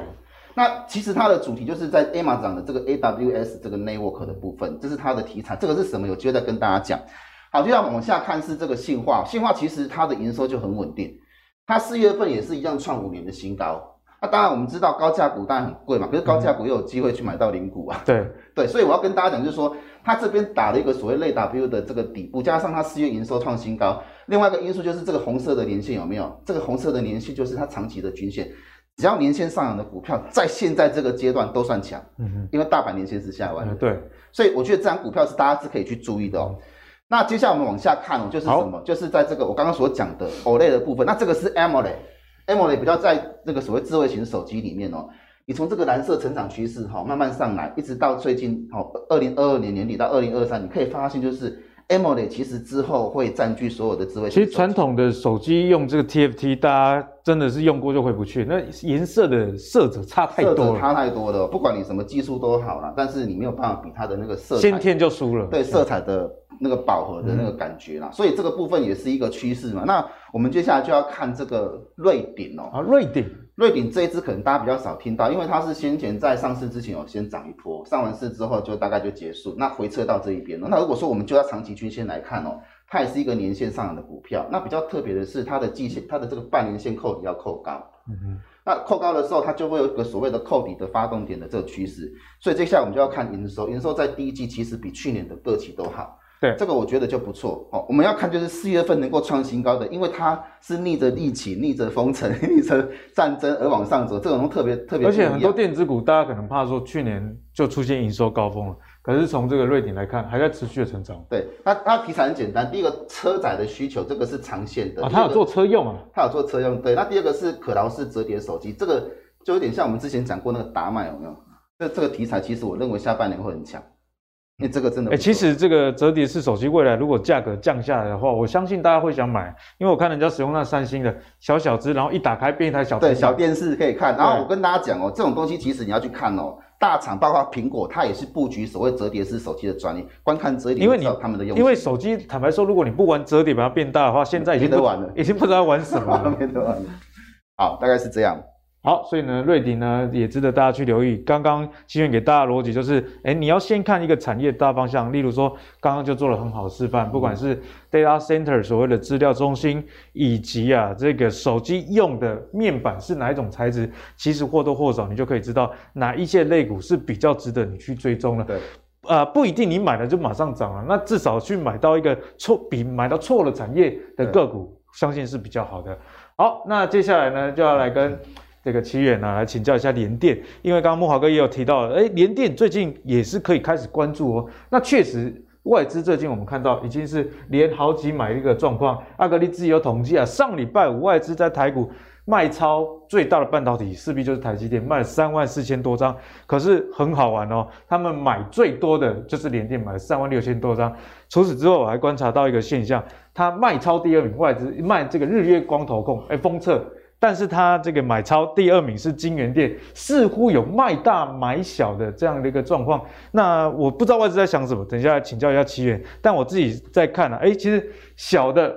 那其实它的主题就是在 Amazon 的这个 AWS 这个 network 的部分，这是它的题材。这个是什么？有机会再跟大家讲。好，就要往下看是这个信化，信化其实它的营收就很稳定，它四月份也是一样创五年的新高。那当然我们知道高价股当然很贵嘛，可是高价股又有机会去买到零股啊。对 [laughs] 对，所以我要跟大家讲，就是说它这边打了一个所谓类 W 的这个底部，加上它四月营收创新高。另外一个因素就是这个红色的年线有没有？这个红色的年线就是它长期的均线，只要年线上扬的股票，在现在这个阶段都算强。嗯哼，因为大盘年线是下弯的。对，所以我觉得这张股票是大家是可以去注意的哦。那接下来我们往下看哦，就是什么？就是在这个我刚刚所讲的 OLED 的部分。那这个是 AMOLED，AMOLED 比较在那个所谓智慧型手机里面哦。你从这个蓝色成长趋势哈慢慢上来，一直到最近哦二零二二年年底到二零二三，你可以发现就是 AMOLED 其实之后会占据所有的智慧。其实传统的手机用这个 TFT，大家真的是用过就回不去，那颜色的色泽差太多差太多了。不管你什么技术都好了，但是你没有办法比它的那个色彩，先天就输了。对色彩的那个饱和的那个感觉啦，嗯、所以这个部分也是一个趋势嘛。那我们接下来就要看这个瑞鼎哦、喔。啊，瑞鼎。瑞鼎这一支可能大家比较少听到，因为它是先前在上市之前有先涨一波，上完市之后就大概就结束，那回撤到这一边了。那如果说我们就要长期均线来看哦，它也是一个年线上的股票。那比较特别的是它的季线，它的这个半年线扣底要扣高。嗯哼。那扣高的时候，它就会有一个所谓的扣底的发动点的这个趋势。所以接下来我们就要看营收，营收在第一季其实比去年的各期都好。对，这个我觉得就不错哦。我们要看就是四月份能够创新高的，因为它是逆着疫情、逆着封城、[laughs] 逆着战争而往上走，这种特别特别。而且很多电子股，大家可能怕说去年就出现营收高峰了，可是从这个瑞鼎来看，还在持续的成长。对，它它题材很简单，第一个车载的需求，这个是长线的。啊，它有做车用啊？它有做车用。对，那第二个是可劳式折叠手机，这个就有点像我们之前讲过那个达麦有没有？这这个题材其实我认为下半年会很强。因为这个真的，哎、欸，其实这个折叠式手机未来如果价格降下来的话，我相信大家会想买，因为我看人家使用那三星的小小只，然后一打开变一台小，对，小电视可以看。然后我跟大家讲哦，这种东西其实你要去看哦，大厂包括苹果，它也是布局所谓折叠式手机的专利。观看折叠，因为你他们的用，因为手机坦白说，如果你不玩折叠把它变大的话，现在已经得玩了，已经不知道玩什么了，[laughs] 得玩了。好，大概是这样。好，所以呢，瑞鼎呢也值得大家去留意。刚刚清源给大家逻辑就是，哎，你要先看一个产业大方向，例如说，刚刚就做了很好的示范，不管是 data center 所谓的资料中心，以及啊这个手机用的面板是哪一种材质，其实或多或少你就可以知道哪一些类股是比较值得你去追踪了。对，啊、呃，不一定你买了就马上涨了，那至少去买到一个错比买到错了产业的个股，相信是比较好的。好，那接下来呢就要来跟。这个奇远呢，来请教一下联电，因为刚刚慕驊哥也有提到，哎，联电最近也是可以开始关注哦。那确实，外资最近我们看到已经是连好几买一个状况。阿格力自己有统计啊，上礼拜五外资在台股卖超最大的半导体，势必就是台积电，卖了三万四千多张。可是很好玩哦，他们买最多的就是联电，买了三万六千多张。除此之外，我还观察到一个现象，它卖超第二名，外资卖这个日月光投控，哎，封测。但是它这个买超第二名是金元电，似乎有卖大买小的这样的一个状况。那我不知道外资在想什么，等一下请教一下奇远。但我自己在看啊，哎，其实小的，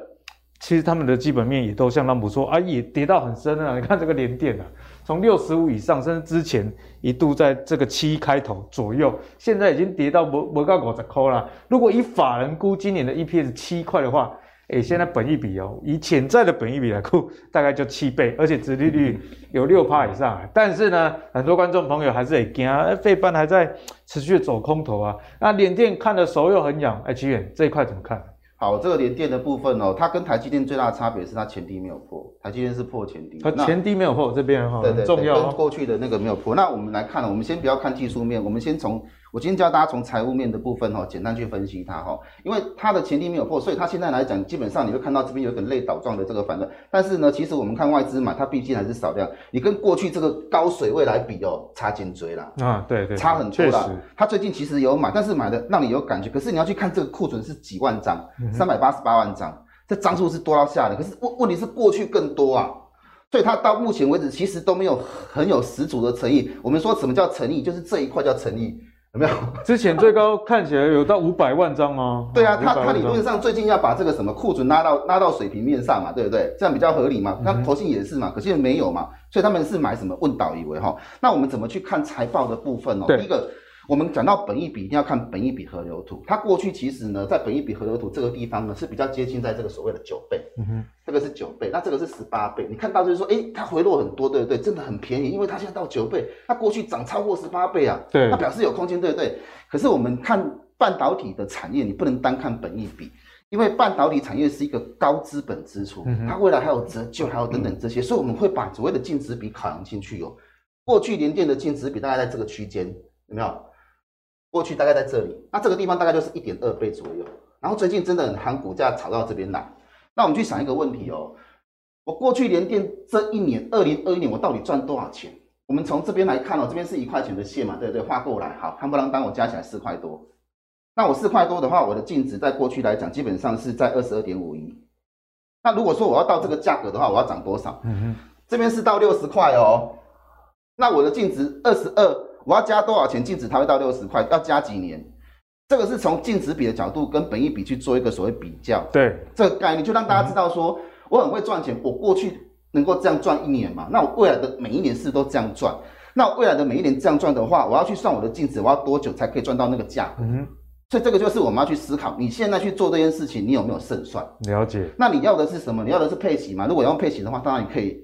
其实他们的基本面也都相当不错啊，也跌到很深啊。你看这个联电啊，从六十五以上，甚至之前一度在这个七开头左右，现在已经跌到不不到五十块了。如果以法人估今年的 EPS 七块的话，诶、欸，现在本益比哦，以潜在的本益比来估，[laughs] 大概就七倍，而且殖利率有六趴以上。但是呢，很多观众朋友还是很惊啊，费半还在持续走空头啊。那联电看的手又很痒，哎，奇远这一块怎么看？好，这个联电的部分哦，它跟台积电最大的差别是它前低没有破，台积电是破前低，它前低没有破，这边哈，对对对，重要、哦，跟过去的那个没有破。那我们来看，我们先不要看技术面，我们先从。我今天教大家从财务面的部分哈，简单去分析它哈，因为它的前低没有破，所以它现在来讲，基本上你会看到这边有一个类倒状的这个反转。但是呢，其实我们看外资买，它毕竟还是少量，你跟过去这个高水位来比哦，差颈椎啦啊，对对，差很多啦。它最近其实有买，但是买的让你有感觉，可是你要去看这个库存是几万张，三百八十八万张，这张数是多到吓人。可是问问题是过去更多啊，所以它到目前为止其实都没有很有十足的诚意。我们说什么叫诚意，就是这一块叫诚意。有没有？[laughs] 之前最高看起来有到五百万张吗？对啊，他他理论上最近要把这个什么库存拉到拉到水平面上嘛，对不对？这样比较合理嘛。那投信也是嘛，可是没有嘛，所以他们是买什么问导以为哈。那我们怎么去看财报的部分哦？第一个。我们讲到本益比，一定要看本益比河流图。它过去其实呢，在本益比河流图这个地方呢，是比较接近在这个所谓的九倍。嗯哼，这个是九倍，那这个是十八倍。你看到就是说，诶，它回落很多，对不对？真的很便宜，因为它现在到九倍，它过去涨超过十八倍啊。对，它表示有空间，对不对？可是我们看半导体的产业，你不能单看本益比，因为半导体产业是一个高资本支出，它未来还有折旧，还有等等这些，所以我们会把所谓的净值比考量进去哦。过去联电的净值比大概在这个区间，有没有？过去大概在这里，那这个地方大概就是一点二倍左右。然后最近真的很喊股价炒到这边来，那我们去想一个问题哦，我过去连电这一年，二零二一年我到底赚多少钱？我们从这边来看哦，这边是一块钱的线嘛，对不对？画过来，好，夯不啷当我加起来四块多。那我四块多的话，我的净值在过去来讲，基本上是在二十二点五一。那如果说我要到这个价格的话，我要涨多少？嗯哼，这边是到六十块哦。那我的净值二十二，我要加多少钱净值才会到六十块？要加几年？这个是从净值比的角度跟本益比去做一个所谓比较。对，这个概念就让大家知道说，我很会赚钱，我过去能够这样赚一年嘛？那我未来的每一年是都这样赚？那我未来的每一年这样赚的话，我要去算我的净值，我要多久才可以赚到那个价？嗯哼。所以这个就是我们要去思考，你现在去做这件事情，你有没有胜算？了解。那你要的是什么？你要的是配息嘛？如果要用配息的话，当然你可以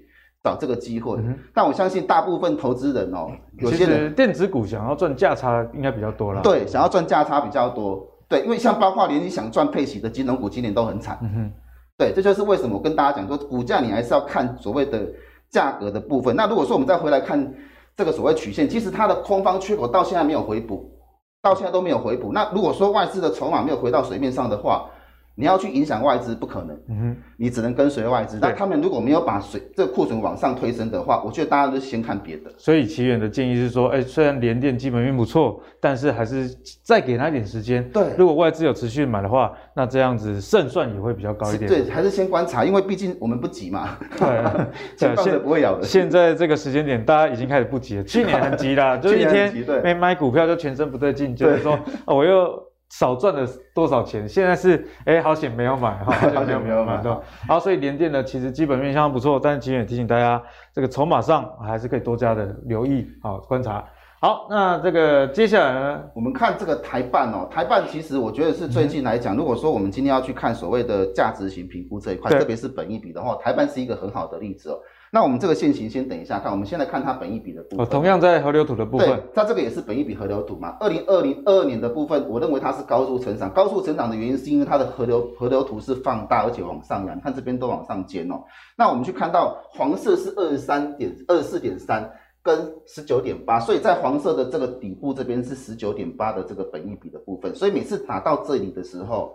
找这个机会。嗯、但我相信大部分投资人哦，有些人电子股想要赚价差应该比较多啦。对，想要赚价差比较多。对，因为像包括连你想赚配息的金融股，今年都很惨。嗯哼。对，这就是为什么我跟大家讲说，股价你还是要看所谓的价格的部分。那如果说我们再回来看这个所谓曲线，其实它的空方缺口到现在没有回补。到现在都没有回补。那如果说外资的筹码没有回到水面上的话，你要去影响外资不可能，嗯哼，你只能跟随外资。那他们如果没有把水这个库存往上推升的话，我觉得大家都先看别的。所以奇远的建议是说，哎，虽然联电基本面不错，但是还是再给他一点时间。对，如果外资有持续买的话，那这样子胜算也会比较高一点。对，还是先观察，因为毕竟我们不急嘛。对，[laughs] 现在不会咬的。现在这个时间点，大家已经开始不急了。[laughs] 去年很急啦，就是一天 [laughs] 没买股票就全身不对劲，就是说，哦，我又。少赚了多少钱？现在是哎、欸，好险没有买哈，[laughs] 好险没有买到。好，所以联电呢，其实基本面相当不错，但是其实也提醒大家，这个筹码上还是可以多加的留意，好观察。好，那这个接下来呢，我们看这个台半哦，台半其实我觉得是最近来讲，嗯、如果说我们今天要去看所谓的价值型评估这一块，特别是本益比的话，台半是一个很好的例子哦。那我们这个线型先等一下看，我们先来看它本益比的部分。哦，同样在河流图的部分，对，它这个也是本益比河流图嘛。二零二零二二年的部分，我认为它是高速成长。高速成长的原因是因为它的河流河流图是放大而且往上扬，看这边都往上尖哦。那我们去看到黄色是二十三点二十四点三跟十九点八，所以在黄色的这个底部这边是十九点八的这个本益比的部分，所以每次打到这里的时候，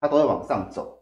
它都会往上走。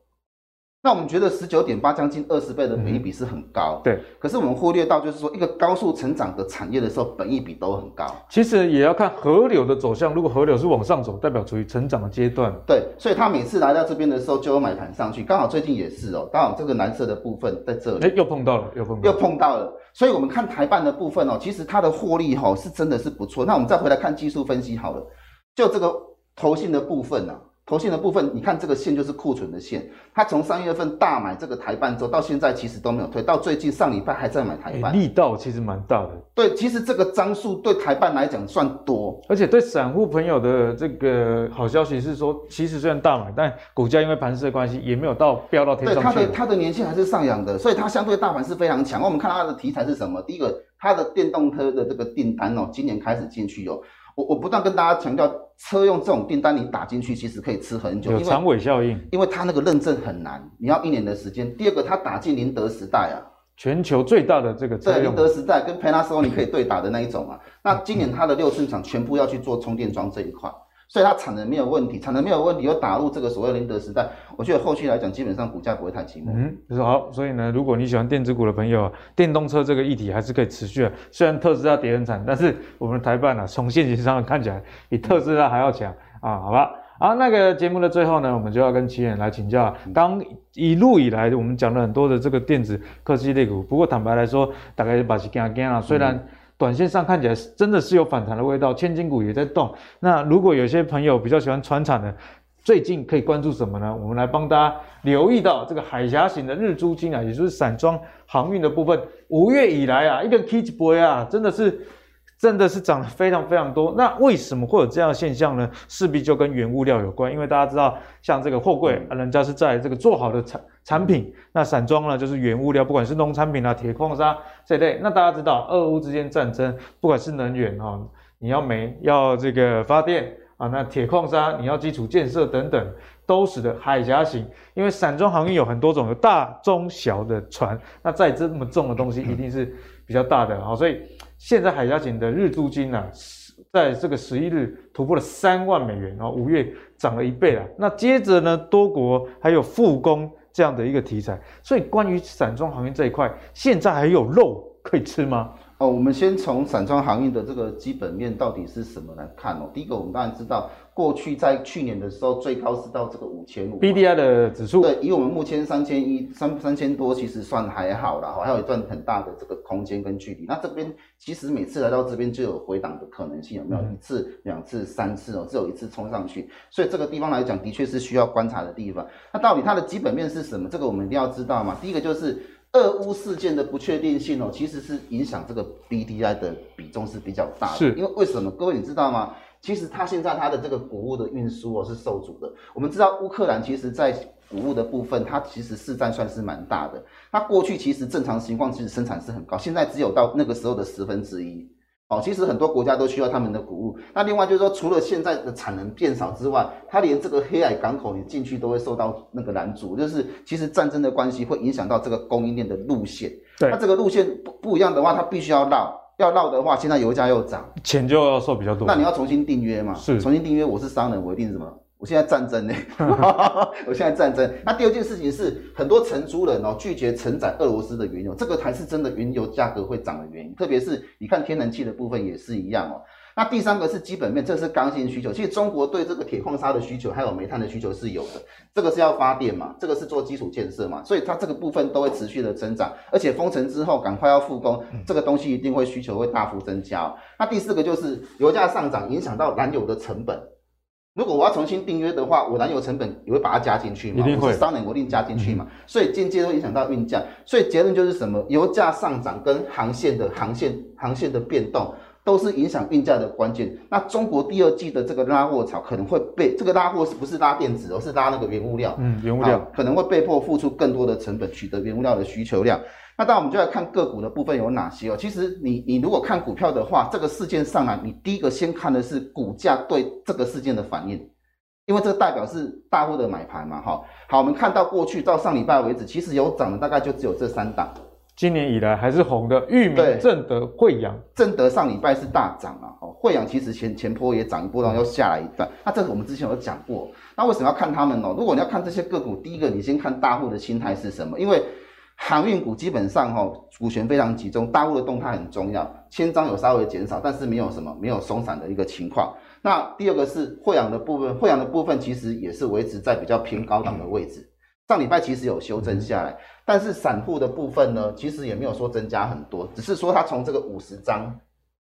那我们觉得十九点八将近二十倍的本益比是很高，嗯，对。可是我们忽略到，就是说一个高速成长的产业的时候，本益比都很高。其实也要看河流的走向，如果河流是往上走，代表处于成长的阶段。对，所以他每次来到这边的时候就有买盘上去，刚好最近也是哦，刚好这个蓝色的部分在这里，哎，又碰到了，又碰到了，又碰到了。所以我们看台半的部分哦，其实它的获利哈是真的是不错。那我们再回来看技术分析好了，就这个投信的部分呢，啊。头线的部分，你看这个线就是库存的线，它从三月份大买这个台半之后，到现在其实都没有退，到最近上礼拜还在买台半，力道其实蛮大的。对，其实这个张数对台半来讲算多，而且对散户朋友的这个好消息是说，其实虽然大买，但股价因为盘势的关系，也没有到飙到天上去。对，它的它的年线还是上扬的，所以它相对大盘是非常强。我们看它的题材是什么？第一个，它的电动车的这个订单哦，今年开始进去哦。我我不断跟大家强调，车用这种订单你打进去，其实可以吃很久，有长尾效应，因为它那个认证很难，你要一年的时间。第二个，它打进宁德时代啊，全球最大的这个对，宁德时代跟 Panasonic 你可以对打的那一种啊。那今年它的六寸厂全部要去做充电桩这一块。所以它产能没有问题，产能没有问题，又打入这个所谓宁德时代，我觉得后续来讲，基本上股价不会太寂寞。嗯，就是好。所以呢，如果你喜欢电子股的朋友，电动车这个议题还是可以持续的。虽然特斯拉跌很惨，但是我们的台办呢、啊，从线型上看起来比特斯拉还要强、嗯、啊。好吧，好，那个节目的最后呢，我们就要跟奇远来请教。刚一路以来，我们讲了很多的这个电子科技类股，不过坦白来说，大概把是惊惊啊。虽然、嗯短线上看起来真的是有反弹的味道，千金股也在动。那如果有些朋友比较喜欢传产的，最近可以关注什么呢？我们来帮大家留意到这个海峡型的日租金啊，也就是散装航运的部分，五月以来啊，一个 K 字波啊，真的是。真的是涨了非常非常多，那为什么会有这样的现象呢？势必就跟原物料有关，因为大家知道，像这个货柜，人家是在这个做好的产产品，那散装呢就是原物料，不管是农产品啊、铁矿砂这类。那大家知道，俄乌之间战争，不管是能源啊，你要煤要这个发电啊，那铁矿砂你要基础建设等等，都使得海峡型，因为散装航运有很多种，有大、中、小的船，那载这么重的东西一定是比较大的啊，所以。现在海峡井的日租金啊，在这个十一日突破了三万美元，然后五月涨了一倍了。那接着呢，多国还有复工这样的一个题材，所以关于散装航运这一块，现在还有肉可以吃吗？哦，我们先从散装航运的这个基本面到底是什么来看哦。第一个，我们当然知道，过去在去年的时候，最高是到这个五千五，B D I 的指数。对，以我们目前三千一三三千多，其实算还好啦，还有一段很大的这个空间跟距离。那这边其实每次来到这边就有回档的可能性，有没有？一次、两次、三次哦，只有一次冲上去，所以这个地方来讲，的确是需要观察的地方。那到底它的基本面是什么？这个我们一定要知道嘛。第一个就是。俄乌事件的不确定性哦，其实是影响这个 BDI 的比重是比较大的。是，因为为什么？各位你知道吗？其实它现在它的这个谷物的运输哦是受阻的。我们知道乌克兰其实在谷物的部分，它其实市占算是蛮大的。它过去其实正常情况其实生产是很高，现在只有到那个时候的十分之一。哦，其实很多国家都需要他们的谷物。那另外就是说，除了现在的产能变少之外，它连这个黑海港口你进去都会受到那个拦阻。就是其实战争的关系会影响到这个供应链的路线。对，那这个路线不不一样的话，它必须要绕。要绕的话，现在油价又涨，钱就要收比较多。那你要重新订约嘛？是，重新订约。我是商人，我一定什么？我现在战争呢，[laughs] 我现在战争。那第二件事情是，很多承租人哦拒绝承载俄罗斯的原油，这个才是真的原油价格会涨的原因。特别是你看天然气的部分也是一样哦。那第三个是基本面，这是刚性需求。其实中国对这个铁矿砂的需求还有煤炭的需求是有的，这个是要发电嘛，这个是做基础建设嘛，所以它这个部分都会持续的增长。而且封城之后赶快要复工，这个东西一定会需求会大幅增加哦。那第四个就是油价上涨影响到燃油的成本。如果我要重新订约的话，我燃油成本也会把它加进去嘛？一定会，商人我一定加进去嘛？嗯、所以间接会影响到运价。所以结论就是什么？油价上涨跟航线的航线航线的变动都是影响运价的关键。那中国第二季的这个拉货潮可能会被这个拉货是不是拉电子，而是拉那个原物料？嗯，原物料可能会被迫付出更多的成本取得原物料的需求量。那当然，我们就来看个股的部分有哪些哦。其实你你如果看股票的话，这个事件上来，你第一个先看的是股价对这个事件的反应，因为这个代表是大户的买盘嘛。哈，好，我们看到过去到上礼拜为止，其实有涨的大概就只有这三档。今年以来还是红的，玉民、正德、惠阳。正德上礼拜是大涨啊，哦，惠阳其实前前波也涨一波，然后又下来一段。那这个我们之前有讲过，那为什么要看他们呢？如果你要看这些个股，第一个你先看大户的心态是什么，因为。航运股基本上哈，股权非常集中，大户的动态很重要。千张有稍微减少，但是没有什么没有松散的一个情况。那第二个是慧洋的部分，慧洋的部分其实也是维持在比较偏高档的位置。上礼拜其实有修正下来，但是散户的部分呢，其实也没有说增加很多，只是说它从这个五十张，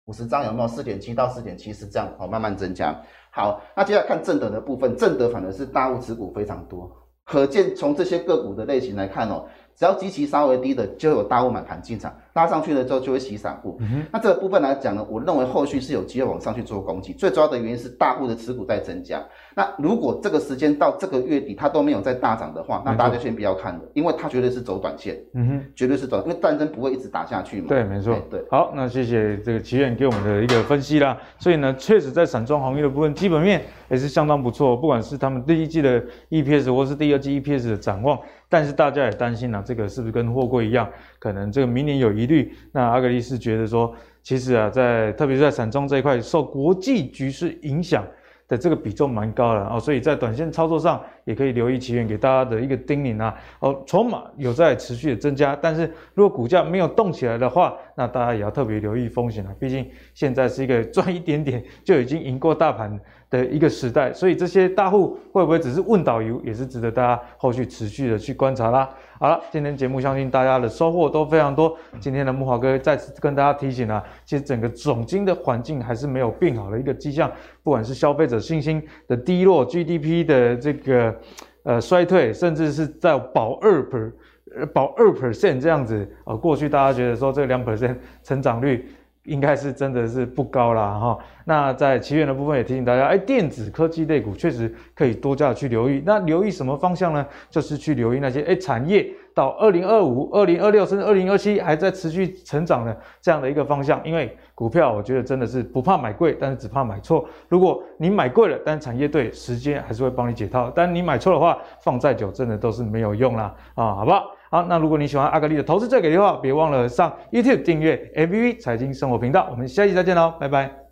五十张有没有四点七到四点七是这样哦，慢慢增加。好，那接下来看正德的部分，正德反而是大户持股非常多，可见从这些个股的类型来看哦。只要极其稍微低的，就有大户买盘进场，拉上去了之后就会洗散户。嗯、那这个部分来讲呢，我认为后续是有机会往上去做攻击。最主要的原因是大户的持股在增加。那如果这个时间到这个月底它都没有再大涨的话，那大家就先不要看了，因为它绝对是走短线。嗯哼，绝对是走，因为战争不会一直打下去嘛。对，没错。对，好，那谢谢这个奇远给我们的一个分析啦。所以呢，确实在散装行业的部分，基本面也是相当不错，不管是他们第一季的 EPS 或是第二季 EPS 的展望。但是大家也担心啊，这个是不是跟货柜一样，可能这个明年有疑虑？那阿格力是觉得说，其实啊，在特别是在散装这一块，受国际局势影响的这个比重蛮高的哦，所以在短线操作上也可以留意奇源给大家的一个叮咛啊。哦，筹码有在持续的增加，但是如果股价没有动起来的话，那大家也要特别留意风险啊。毕竟现在是一个 [laughs] 赚一点点就已经赢过大盘的一个时代，所以这些大户会不会只是问导游，也是值得大家后续持续的去观察啦。好了，今天节目相信大家的收获都非常多。今天的木华哥再次跟大家提醒啊，其实整个总经的环境还是没有变好的一个迹象，不管是消费者信心的低落，GDP 的这个呃衰退，甚至是在保二 per 保二 percent 这样子啊，过去大家觉得说这两 percent [laughs] 成长率。应该是真的是不高啦哈。那在起源的部分也提醒大家，哎，电子科技类股确实可以多加去留意。那留意什么方向呢？就是去留意那些哎产业到二零二五、二零二六甚至二零二七还在持续成长的这样的一个方向。因为股票我觉得真的是不怕买贵，但是只怕买错。如果你买贵了，但产业对，时间还是会帮你解套。但你买错的话，放再久真的都是没有用啦啊，好不好？好，那如果你喜欢阿格力的投资最给力的话，别忘了上 YouTube 订阅 APP 财经生活频道。我们下期再见喽，拜拜。